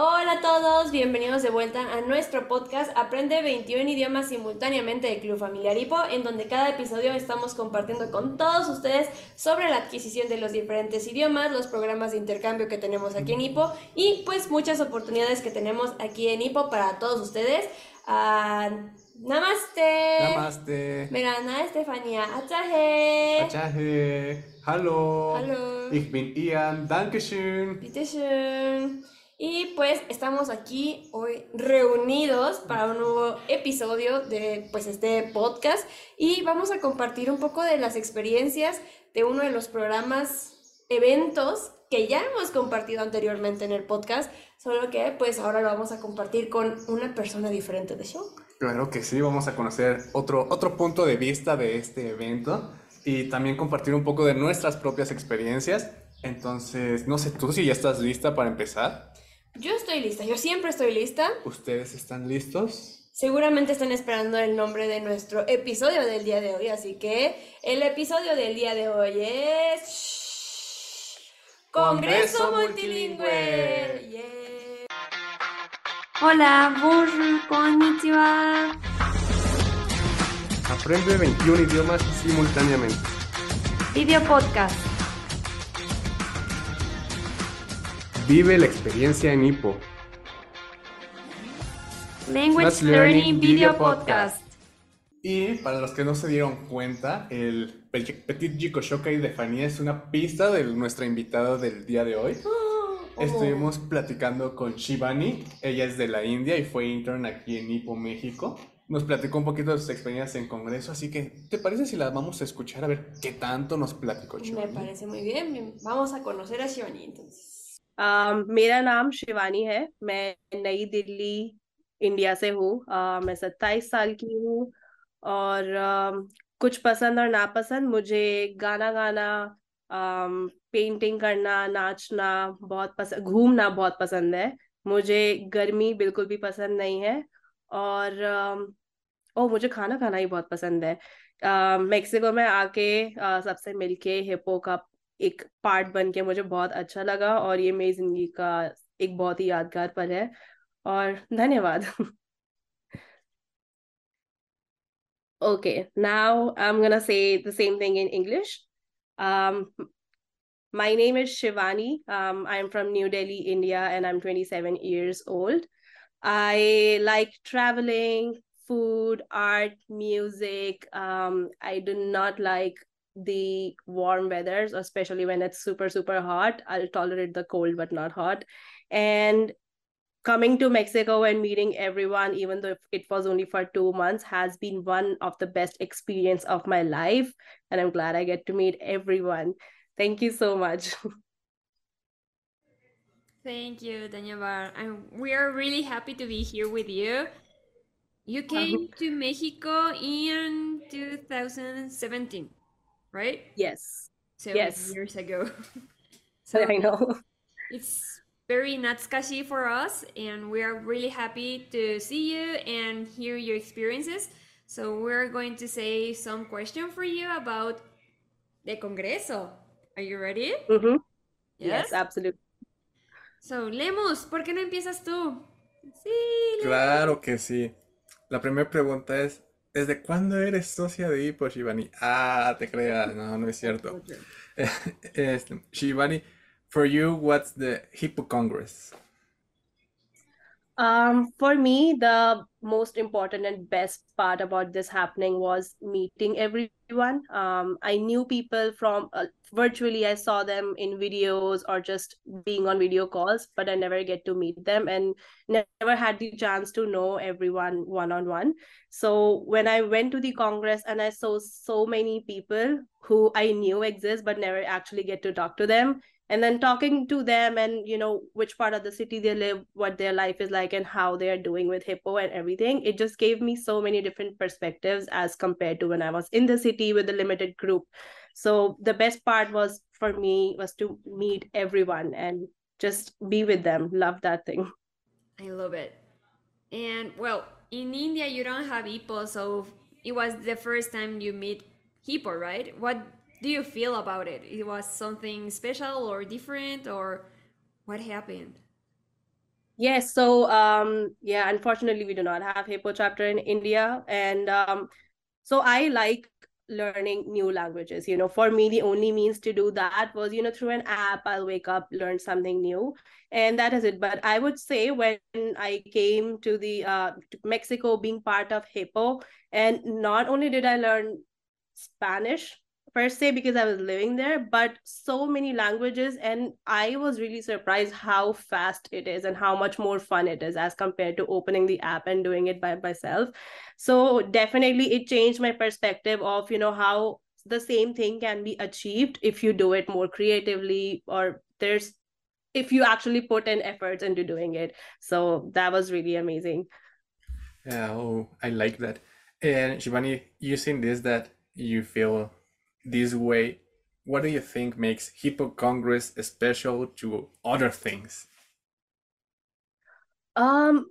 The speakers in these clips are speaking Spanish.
Hola a todos, bienvenidos de vuelta a nuestro podcast Aprende 21 idiomas simultáneamente de Club Familiar Hipo, en donde cada episodio estamos compartiendo con todos ustedes sobre la adquisición de los diferentes idiomas, los programas de intercambio que tenemos aquí en Hipo y pues muchas oportunidades que tenemos aquí en Hipo para todos ustedes. Uh, namaste. Namaste. Megana Estefania. Achahe. Achahe. Hallo. Hallo. Ich bin Ian. Dankeschön. Bitteschön. Y pues estamos aquí hoy reunidos para un nuevo episodio de pues este podcast y vamos a compartir un poco de las experiencias de uno de los programas, eventos que ya hemos compartido anteriormente en el podcast, solo que pues ahora lo vamos a compartir con una persona diferente de show. Claro que sí, vamos a conocer otro, otro punto de vista de este evento y también compartir un poco de nuestras propias experiencias. Entonces, no sé tú si ya estás lista para empezar. Yo estoy lista, yo siempre estoy lista. ¿Ustedes están listos? Seguramente están esperando el nombre de nuestro episodio del día de hoy, así que el episodio del día de hoy es... Congreso, Multilingüe. Yeah. Hola, bonjour, konnichiwa. Aprende 21 idiomas simultáneamente. Video podcast. Vive la experiencia en Hipo. Language Learning Video Podcast. Y para los que no se dieron cuenta, el Petit Chico Shokai de Fanny es una pista de nuestra invitada del día de hoy. Oh. Estuvimos platicando con Shivani, ella es de la India y fue intern aquí en Hipo, México. Nos platicó un poquito de sus experiencias en Congreso, así que ¿te parece si la vamos a escuchar a ver qué tanto nos platicó Shivani? Me parece muy bien, vamos a conocer a Shivani entonces. Uh, मेरा नाम शिवानी है। मैं नई दिल्ली इंडिया से हूँ। Uh, मैं सत्ताईस साल की हूँ और uh, कुछ पसंद और नापसंद। मुझे गाना गाना पेंटिंग करना नाचना बहुत पसंद घूमना बहुत पसंद है। मुझे गर्मी बिल्कुल भी पसंद नहीं है और ओ मुझे खाना खाना ही बहुत पसंद है। मेक्सिको में आके सबसे मिलके हिप्पो का एक पार्ट बन के मुझे बहुत अच्छा लगा और ये मेरी ज़िंदगी का एक बहुत ही यादगार पल है और धन्यवाद। Okay, now I am gonna say the same thing in English. My name is Shivani. I am from new Delhi India, and I am twenty seven years old. I like travelling, food, art, music. I do not like the warm weathers, especially when it's super, super hot. I'll tolerate the cold, but not hot. And coming to Mexico and meeting everyone, even though it was only for two months, has been one of the best experience of my life. And I'm glad I get to meet everyone. Thank you so much. Thank you, Daniela. And we are really happy to be here with you. You uh-huh. came to Mexico in 2017 right? Yes. Seven yes. years ago. so I know. It's very natsukashi for us, and we are really happy to see you and hear your experiences. So we're going to say some question for you about the Congreso. Are you ready? Mm-hmm. Yes? yes, absolutely. So, Lemus, ¿por qué no empiezas tú? Sí. Lemus. Claro que sí. La primera pregunta es, ¿Desde cuándo eres socia de Hippo, Shivani? Ah, te creas, no, no es cierto. Shivani, for you, what's the Hippo Congress? Um, for me, the most important and best part about this happening was meeting everyone. Um, I knew people from uh, virtually, I saw them in videos or just being on video calls, but I never get to meet them and never had the chance to know everyone one on one. So when I went to the Congress and I saw so many people who I knew exist, but never actually get to talk to them, and then talking to them and you know which part of the city they live what their life is like and how they are doing with hippo and everything it just gave me so many different perspectives as compared to when i was in the city with a limited group. So the best part was for me was to meet everyone and just be with them. Love that thing. I love it. And well in india you don't have hippo so it was the first time you meet hippo right? What do you feel about it? It was something special or different, or what happened? Yes, so um yeah, unfortunately we do not have Hippo chapter in India and um so I like learning new languages. You know, for me the only means to do that was, you know, through an app I'll wake up, learn something new and that is it. But I would say when I came to the uh to Mexico being part of Hippo and not only did I learn Spanish per se because I was living there, but so many languages. And I was really surprised how fast it is and how much more fun it is as compared to opening the app and doing it by myself. So definitely it changed my perspective of, you know, how the same thing can be achieved if you do it more creatively or there's if you actually put in efforts into doing it. So that was really amazing. Yeah, oh, I like that. And Shivani, using this that you feel this way, what do you think makes Hippo Congress special to other things? Um,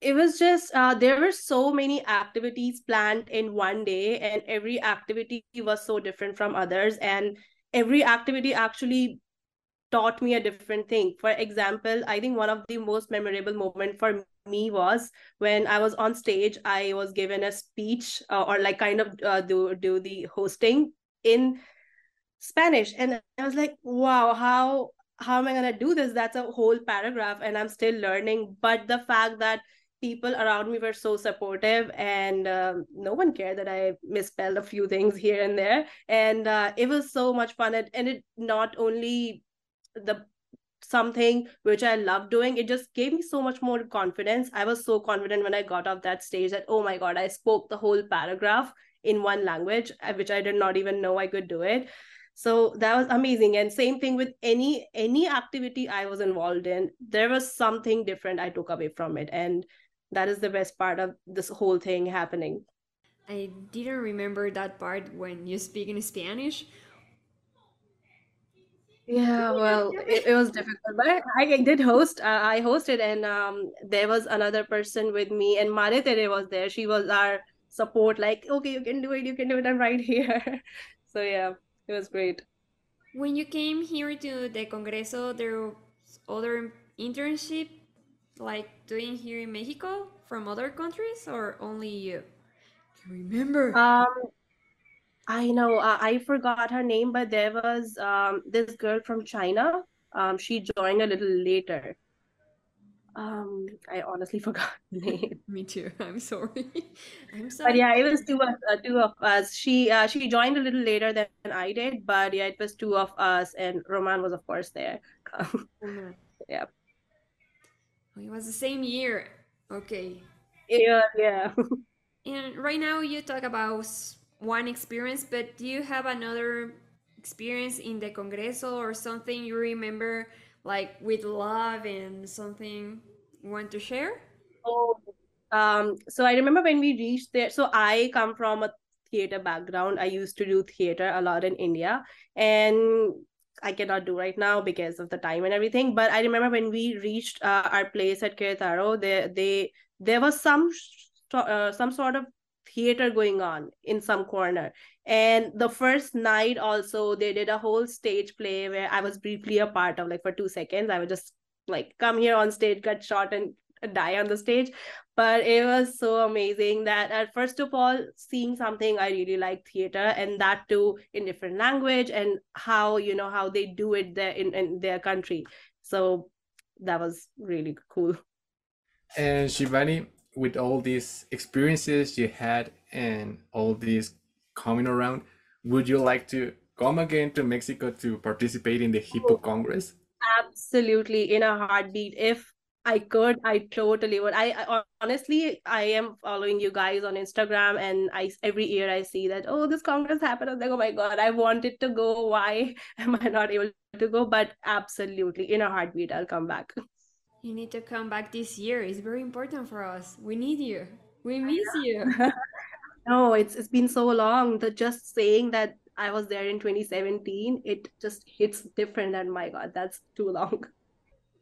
it was just uh, there were so many activities planned in one day, and every activity was so different from others, and every activity actually taught me a different thing. For example, I think one of the most memorable moment for me was when I was on stage. I was given a speech uh, or like kind of uh, do do the hosting in Spanish, and I was like, wow, how how am I gonna do this? That's a whole paragraph, and I'm still learning. But the fact that people around me were so supportive and um, no one cared that i misspelled a few things here and there and uh, it was so much fun and, and it not only the something which I love doing. It just gave me so much more confidence. I was so confident when I got off that stage that, oh my God, I spoke the whole paragraph in one language, uh, which I did not even know I could do it. So that was amazing. And same thing with any any activity I was involved in, there was something different I took away from it. And that is the best part of this whole thing happening. I didn't remember that part when you speak in Spanish yeah, well, it, it was difficult, but I, I did host. Uh, I hosted, and um, there was another person with me, and Maritere was there. She was our support. Like, okay, you can do it. You can do it. I'm right here. so yeah, it was great. When you came here to the Congreso, there was other internship like doing here in Mexico from other countries, or only you? Do you remember? Um, I know uh, I forgot her name, but there was um this girl from China. Um, she joined a little later. Um, I honestly forgot the name. Me too. I'm sorry. I'm sorry. But yeah, it was two of uh, two of us. She uh she joined a little later than I did, but yeah, it was two of us, and Roman was of course there. mm-hmm. Yeah. Oh, it was the same year. Okay. Yeah, yeah. and right now you talk about one experience, but do you have another experience in the Congreso or something you remember like with love and something you want to share? Oh, um, so I remember when we reached there. So I come from a theater background. I used to do theater a lot in India, and I cannot do right now because of the time and everything. But I remember when we reached uh, our place at Querétaro, there they there was some uh, some sort of theater going on in some corner. And the first night also they did a whole stage play where i was briefly a part of like for two seconds. I would just like come here on stage get shot and die on the stage. But it was so amazing that at first of all seeing something i really like theater and that too in different language and how you know how they do it there in, in their country. So that was really cool. And shivani with all these experiences you had and all these coming around, would you like to come again to Mexico to participate in the Hippo oh, Congress? Absolutely, in a heartbeat. If I could, I totally would. I, I, honestly, I am following you guys on Instagram, and I every year I see that oh, this congress happened. I'm like, oh my god, I wanted to go. Why am I not able to go? But absolutely, in a heartbeat, I'll come back. You need to come back this year. It's very important for us. We need you. We miss you. no, it's it's been so long. That just saying that I was there in 2017, it just hits different. And my God, that's too long.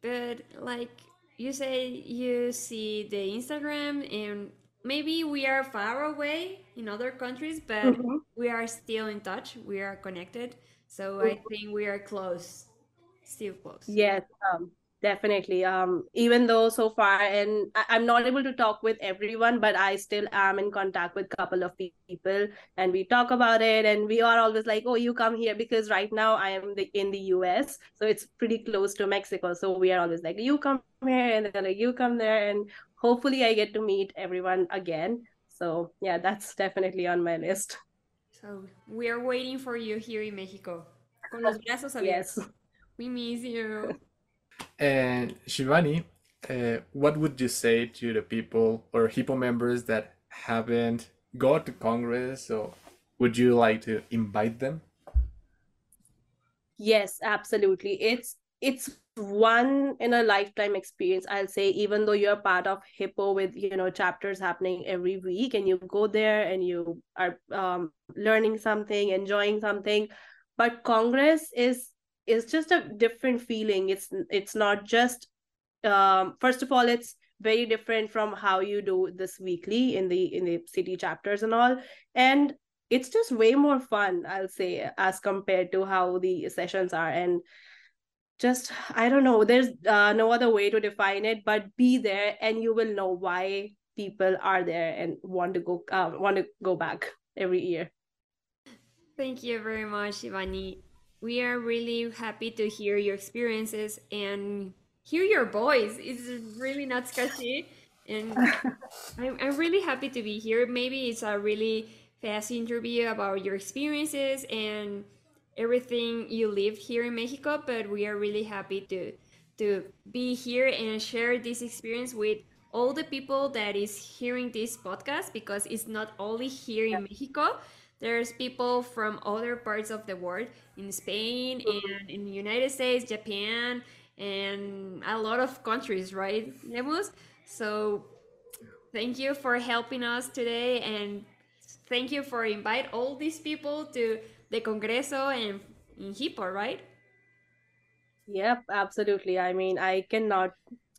But like you say, you see the Instagram, and maybe we are far away in other countries, but mm-hmm. we are still in touch. We are connected. So mm-hmm. I think we are close, still close. Yes. Um, definitely. Um even though so far and I, am not able to talk with everyone but i still am in contact with a couple of people and we talk about it and we are always like oh you come here because right now i am the, in the us so it's pretty close to mexico so we are always like you come here and then like you come there and hopefully i get to meet everyone again. So yeah that's definitely on my list. So we are waiting for you here in mexico. Con los brazos abiertos. Yes. we miss you And Shivani, uh, what would you say to the people or Hippo members that haven't got to Congress? Or would you like to invite them? Yes, absolutely. It's it's one in a lifetime experience i'll say even though you're part of hippo with you know chapters happening every week and you go there and you are um, learning something enjoying something but congress is is just a different feeling. It's it's not just um first of all it's very different from how you do this weekly in the in the city chapters and all. And it's just way more fun i'll say as compared to how the sessions are. And just i don't know there's uh, no other way to define it but be there and you will know why people are there and want to go uh, want to go back every year. Thank you very much ivani we are really happy to hear your experiences and hear your voice. It's really not sketchy. And I'm, I'm really happy to be here. Maybe it's a really fast interview about your experiences and everything you live here in Mexico, but we are really happy to to be here and share this experience with all the people that is hearing this podcast because it's not only here in Mexico there's people from other parts of the world, in Spain mm-hmm. and in the United States, Japan, and a lot of countries, right, Lemus? So thank you for helping us today and thank you for invite all these people to the Congreso and in Hippo, right? Yep, absolutely. I mean, I cannot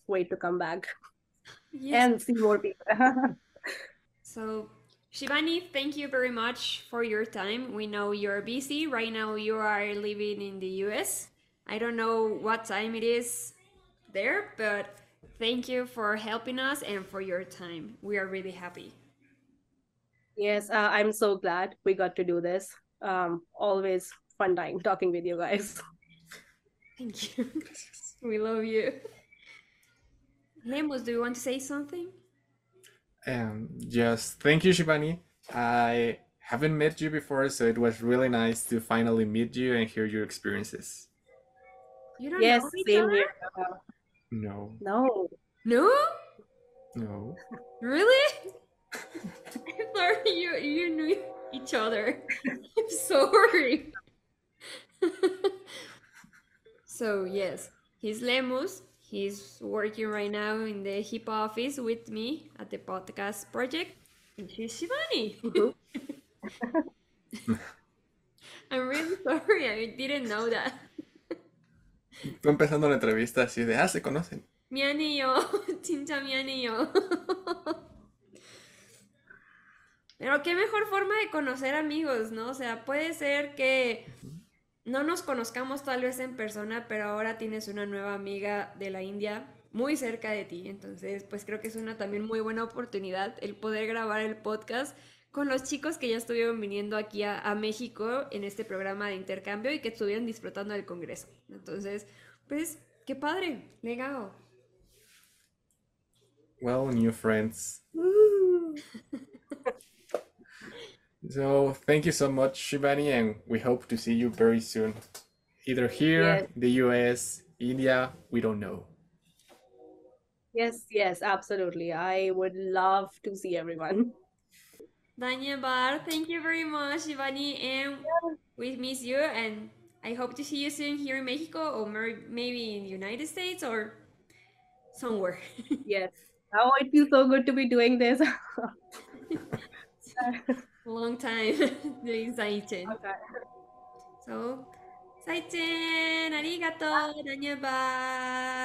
wait to come back yes. and see more people. so Shivani, thank you very much for your time. We know you're busy. Right now, you are living in the US. I don't know what time it is there, but thank you for helping us and for your time. We are really happy. Yes, uh, I'm so glad we got to do this. Um, always fun time talking with you guys. Thank you. we love you. Lemus, do you want to say something? Um, just thank you, Shivani. I haven't met you before, so it was really nice to finally meet you and hear your experiences. You don't yes, know each same other? here. No. No. No? No. Really? I thought you you knew each other. I'm sorry. so yes, he's Lemus. He's working right now in the hip office with me at the podcast project. And she's Shivani. I'm really sorry, I didn't know that. Tú empezando la entrevista así de, ah, se conocen. Mi anillo, chincha mi anillo. Pero qué mejor forma de conocer amigos, ¿no? O sea, puede ser que no nos conozcamos tal vez en persona, pero ahora tienes una nueva amiga de la India muy cerca de ti. Entonces, pues creo que es una también muy buena oportunidad el poder grabar el podcast con los chicos que ya estuvieron viniendo aquí a, México en este programa de intercambio y que estuvieron disfrutando del Congreso. Entonces, pues, qué padre, legado. Well, new friends. So thank you so much, Shivani, and we hope to see you very soon. Either here, yes. the US, India, we don't know. Yes, yes, absolutely. I would love to see everyone. Danya Bar, thank you very much, Shivani, and we miss you, and I hope to see you soon here in Mexico or maybe in the United States or somewhere. yes. Oh, it feels so good to be doing this. long time doing Saichen. Okay. So, Saichen, arigato, Danyabar.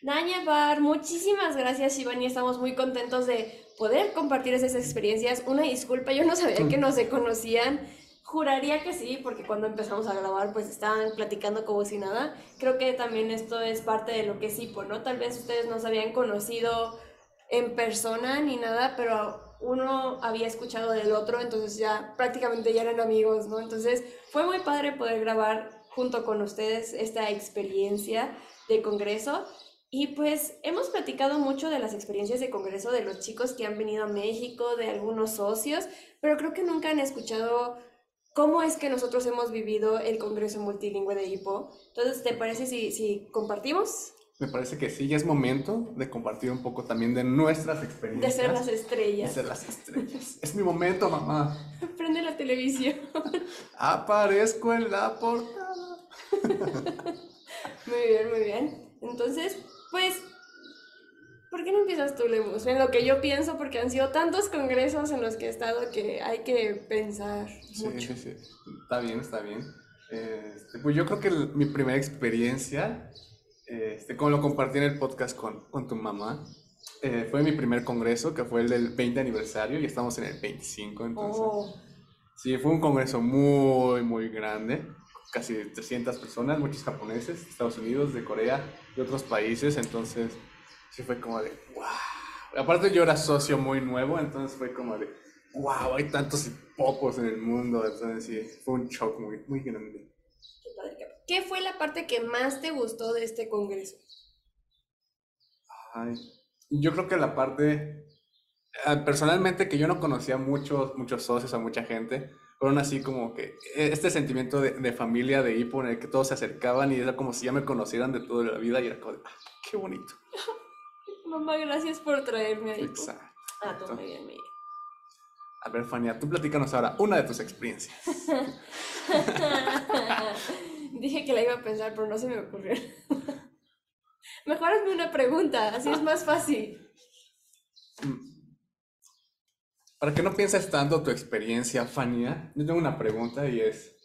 Danyabar, muchísimas gracias, Iván, y estamos muy contentos de poder compartir esas experiencias. Una disculpa, yo no sabía que no se conocían. Juraría que sí, porque cuando empezamos a grabar pues estaban platicando como si nada. Creo que también esto es parte de lo que es hipo, ¿no? Tal vez ustedes no se habían conocido en persona ni nada, pero uno había escuchado del otro, entonces ya prácticamente ya eran amigos, ¿no? Entonces fue muy padre poder grabar junto con ustedes esta experiencia de congreso. Y pues hemos platicado mucho de las experiencias de congreso de los chicos que han venido a México, de algunos socios, pero creo que nunca han escuchado cómo es que nosotros hemos vivido el Congreso Multilingüe de HIPO. Entonces, ¿te parece si, si compartimos? Me parece que sí, ya es momento de compartir un poco también de nuestras experiencias. De ser las estrellas. De ser las estrellas. es mi momento, mamá. Prende la televisión. Aparezco en la portada. muy bien, muy bien. Entonces, pues ¿Por qué no empiezas tú, Lemus? En lo que yo pienso, porque han sido tantos congresos en los que he estado que hay que pensar mucho. Sí, sí, sí. Está bien, está bien. Este, pues yo creo que mi primera experiencia, este, como lo compartí en el podcast con, con tu mamá, eh, fue mi primer congreso, que fue el del 20 aniversario, y estamos en el 25, entonces. Oh. Sí, fue un congreso muy, muy grande, casi 300 personas, muchos japoneses, Estados Unidos, de Corea, de otros países, entonces sí fue como de, wow. Aparte yo era socio muy nuevo, entonces fue como de, wow, hay tantos pocos en el mundo, entonces sí, fue un shock muy, muy grande. ¿Qué fue la parte que más te gustó de este congreso? Ay, yo creo que la parte, ah, personalmente que yo no conocía muchos, muchos socios a mucha gente, fueron así como que e, este sentimiento de, de, familia de hipo en el que todos se acercaban y era como si ya me conocieran de toda la vida y era como, de, ah, qué bonito. Mamá, gracias por traerme ahí. Exacto. Ah, bien, Miguel. A ver, Fania, tú platícanos ahora una de tus experiencias. Dije que la iba a pensar, pero no se me ocurrió. Mejor hazme una pregunta, así es más fácil. Mm. Para que no pienses tanto tu experiencia, Fania, yo tengo una pregunta y es,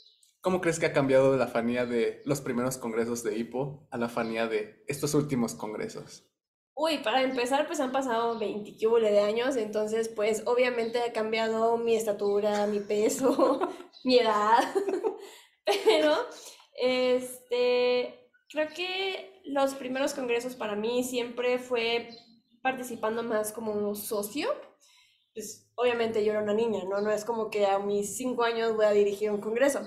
¿cómo crees que ha cambiado la Fania de los primeros congresos de HIPO a la Fania de estos últimos congresos? Uy, para empezar, pues han pasado 20 de años, entonces, pues obviamente ha cambiado mi estatura, mi peso, mi edad, pero, este, creo que los primeros congresos para mí siempre fue participando más como un socio, pues obviamente yo era una niña, ¿no? No es como que a mis 5 años voy a dirigir un congreso.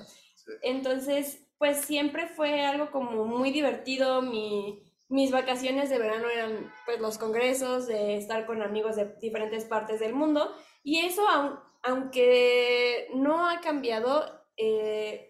Entonces, pues siempre fue algo como muy divertido, mi mis vacaciones de verano eran pues los congresos, de estar con amigos de diferentes partes del mundo y eso aunque no ha cambiado, eh,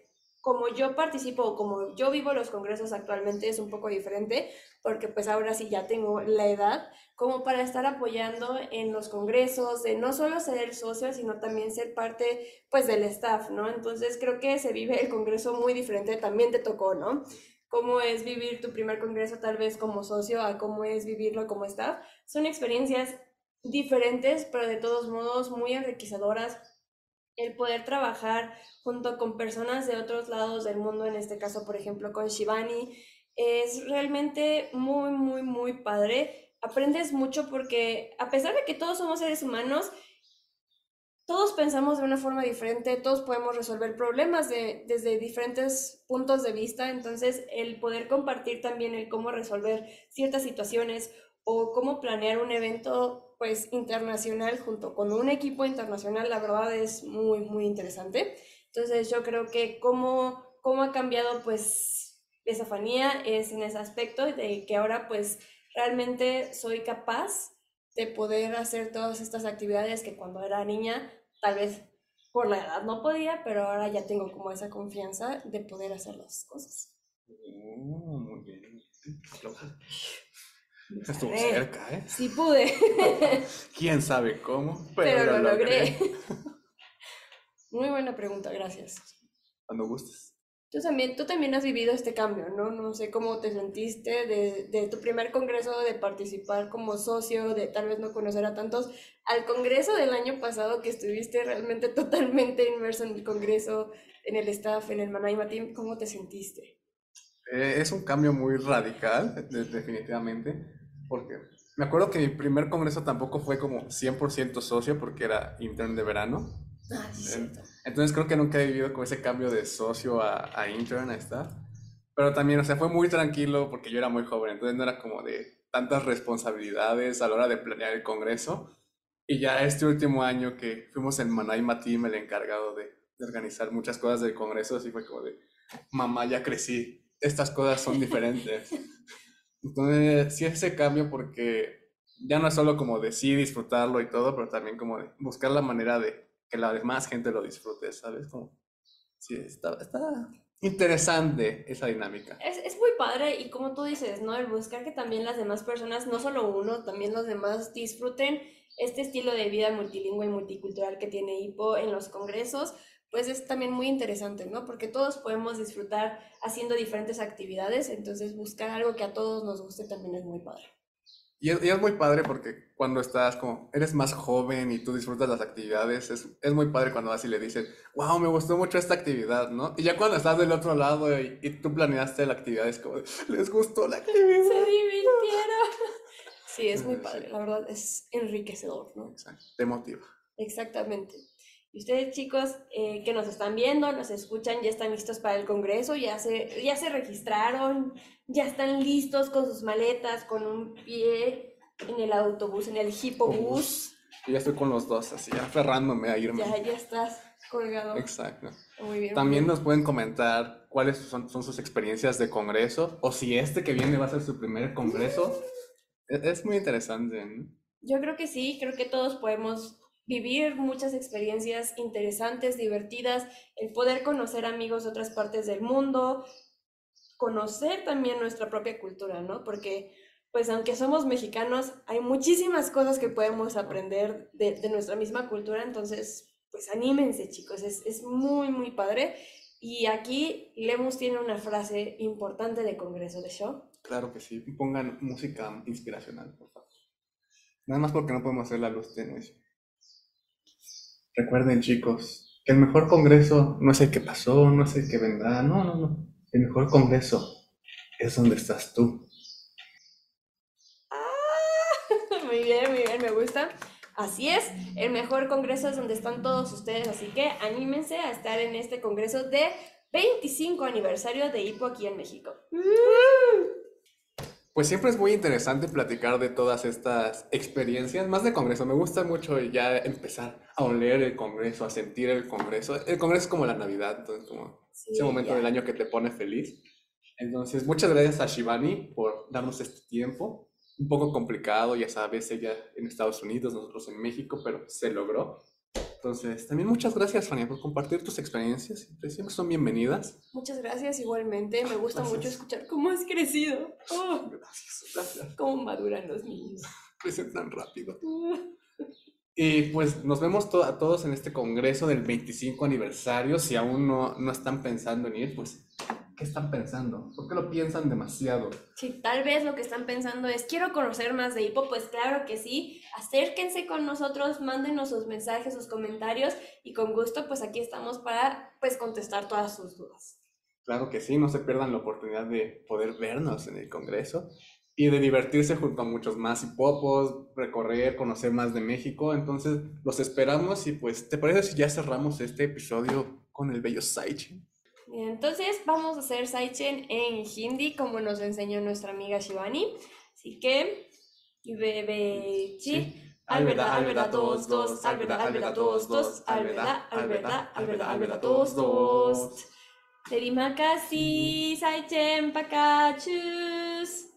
como yo participo o como yo vivo los congresos actualmente es un poco diferente porque pues ahora sí ya tengo la edad como para estar apoyando en los congresos, de no solo ser el socio, sino también ser parte pues del staff, ¿no? Entonces creo que se vive el congreso muy diferente, también te tocó, ¿no? cómo es vivir tu primer congreso tal vez como socio a cómo es vivirlo como staff. Son experiencias diferentes, pero de todos modos muy enriquecedoras. El poder trabajar junto con personas de otros lados del mundo, en este caso, por ejemplo, con Shivani, es realmente muy, muy, muy padre. Aprendes mucho porque a pesar de que todos somos seres humanos, todos pensamos de una forma diferente, todos podemos resolver problemas de, desde diferentes puntos de vista, entonces el poder compartir también el cómo resolver ciertas situaciones o cómo planear un evento pues internacional junto con un equipo internacional, la verdad es muy, muy interesante. Entonces yo creo que cómo, cómo ha cambiado pues esa fanía es en ese aspecto de que ahora pues realmente soy capaz de poder hacer todas estas actividades que cuando era niña tal vez por la edad no podía, pero ahora ya tengo como esa confianza de poder hacer las cosas. Oh, muy bien. Estuvo cerca, ¿eh? Sí pude. ¿Quién sabe cómo? Pero, lo, logré. Muy buena pregunta, gracias. Cuando gustes. Tú también, tú también has vivido este cambio, ¿no? No sé cómo te sentiste de, de, tu primer congreso, de participar como socio, de tal vez no conocer a tantos, al congreso del año pasado que estuviste realmente totalmente inmerso en el congreso, en el staff, en el Manaima Team, ¿cómo te sentiste? Eh, es un cambio muy radical, definitivamente, porque me acuerdo que mi primer congreso tampoco fue como 100% socio porque era intern de verano Ah, sí. Entonces creo que nunca he vivido con ese cambio de socio a, a intern, ahí está. Pero también, o sea, fue muy tranquilo porque yo era muy joven, entonces no era como de tantas responsabilidades a la hora de planear el congreso. Y ya este último año que fuimos en Manaima Team, el encargado de, de organizar muchas cosas del congreso, así fue como de, mamá, ya crecí, estas cosas son diferentes. Entonces, sí ese cambio porque ya no es solo como de sí disfrutarlo y todo, pero también como buscar la manera de que la demás gente lo disfrute, ¿sabes? Como, sí, está, está interesante esa dinámica. Es, es muy padre y como tú dices, ¿no? El buscar que también las demás personas, no solo uno, también los demás disfruten este estilo de vida multilingüe y multicultural que tiene HIPO en los congresos, pues es también muy interesante, ¿no? Porque todos podemos disfrutar haciendo diferentes actividades, entonces buscar algo que a todos nos guste también es muy padre. Y es, y es muy padre porque cuando estás como, eres más joven y tú disfrutas las actividades, es, es muy padre cuando vas y le dices, wow, me gustó mucho esta actividad, ¿no? Y ya cuando estás del otro lado y, y tú planeaste la actividad, es como, les gustó la actividad. Se divirtieron. Sí, es muy padre, la verdad es enriquecedor, ¿no? Exacto, te motiva. Exactamente. Y ustedes chicos eh, que nos están viendo, nos escuchan, ya están listos para el congreso, ya se, ya se registraron, ya están listos con sus maletas, con un pie en el autobús, en el hipobús. Y ya estoy con los dos, así, aferrándome a irme. Ya, ya estás colgado. Exacto. Muy bien. También muy nos pueden comentar cuáles son, son sus experiencias de congreso o si este que viene va a ser su primer congreso. Es, es muy interesante, ¿no? bien. Yo creo que sí, creo que todos podemos vivir muchas experiencias interesantes, divertidas, el poder conocer amigos de otras partes del mundo, conocer también nuestra propia cultura, ¿no? Porque, pues, aunque somos mexicanos, hay muchísimas cosas que podemos aprender de, de nuestra misma cultura, entonces, pues, anímense, chicos, es, es muy, muy padre. Y aquí Lemus tiene una frase importante de Congreso de Show. Claro que sí. Pongan música inspiracional, por favor. Nada más porque no podemos hacer la luz tenue. Recuerden, chicos, que el mejor congreso no es el que pasó, no es el que vendrá. No, no, no. El mejor congreso es donde estás tú. Muy bien, muy bien, me gusta. Así es, el mejor congreso es donde están todos ustedes, así que anímense a estar en este congreso de 25 aniversario de HIPO aquí en México. Pues siempre es muy interesante platicar de todas estas experiencias, más de congreso. Me gusta mucho ya empezar a oler el congreso, a sentir el congreso. El congreso es como la Navidad, entonces como Sí, ese momento ya. del año que te pone feliz. Entonces, muchas gracias a Shivani por darnos este tiempo. Un poco complicado, ya sabes, ella en Estados Unidos, nosotros en México, pero se logró. Entonces, también muchas gracias, Fania, por compartir tus experiencias. Siempre, siempre son bienvenidas. Muchas gracias igualmente, me gusta mucho escuchar cómo has crecido, oh, Gracias, gracias. cómo maduran los niños. Crecen tan rápido. Y pues nos vemos to- a todos en este congreso del 25 aniversario. Si aún no, no están pensando en ir, pues, ¿qué están pensando? ¿Por qué lo piensan demasiado? Si tal vez lo que están pensando es, quiero conocer más de HIPO, pues claro que sí, acérquense con nosotros, mándenos sus mensajes, sus comentarios y con gusto pues aquí estamos para pues contestar todas sus dudas. Claro que sí, no se pierdan la oportunidad de poder vernos en el congreso y de divertirse junto a muchos más hipopos, recorrer, conocer más de México. Entonces, los esperamos y pues, ¿te parece si ya cerramos este episodio con el bello Saichi? Entonces vamos a hacer Saichen en hindi como nos enseñó nuestra amiga Shivani. Así que, bebe chi. Alveda, alveda, dos, dos, alveda, alveda, dos, dos, alveda, alveda, alveda, alveda, dos, dos. Terima kasih, Saichen, pakachus.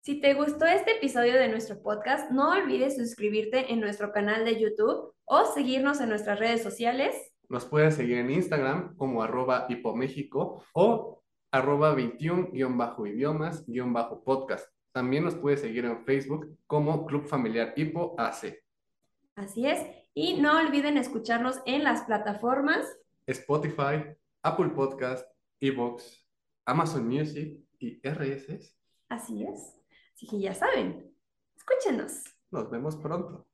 Si te gustó este episodio de nuestro podcast, no olvides suscribirte en nuestro canal de YouTube o seguirnos en nuestras redes sociales. Nos puedes seguir en Instagram como arroba hipoméxico o arroba 21-idiomas-podcast. También nos puedes seguir en Facebook como Club Familiar Hipo AC, Así es. Y no olviden escucharnos en las plataformas. Spotify, Apple Podcast, Evox, Amazon Music y RSS. Así es. Así que ya saben, escúchenos. Nos vemos pronto.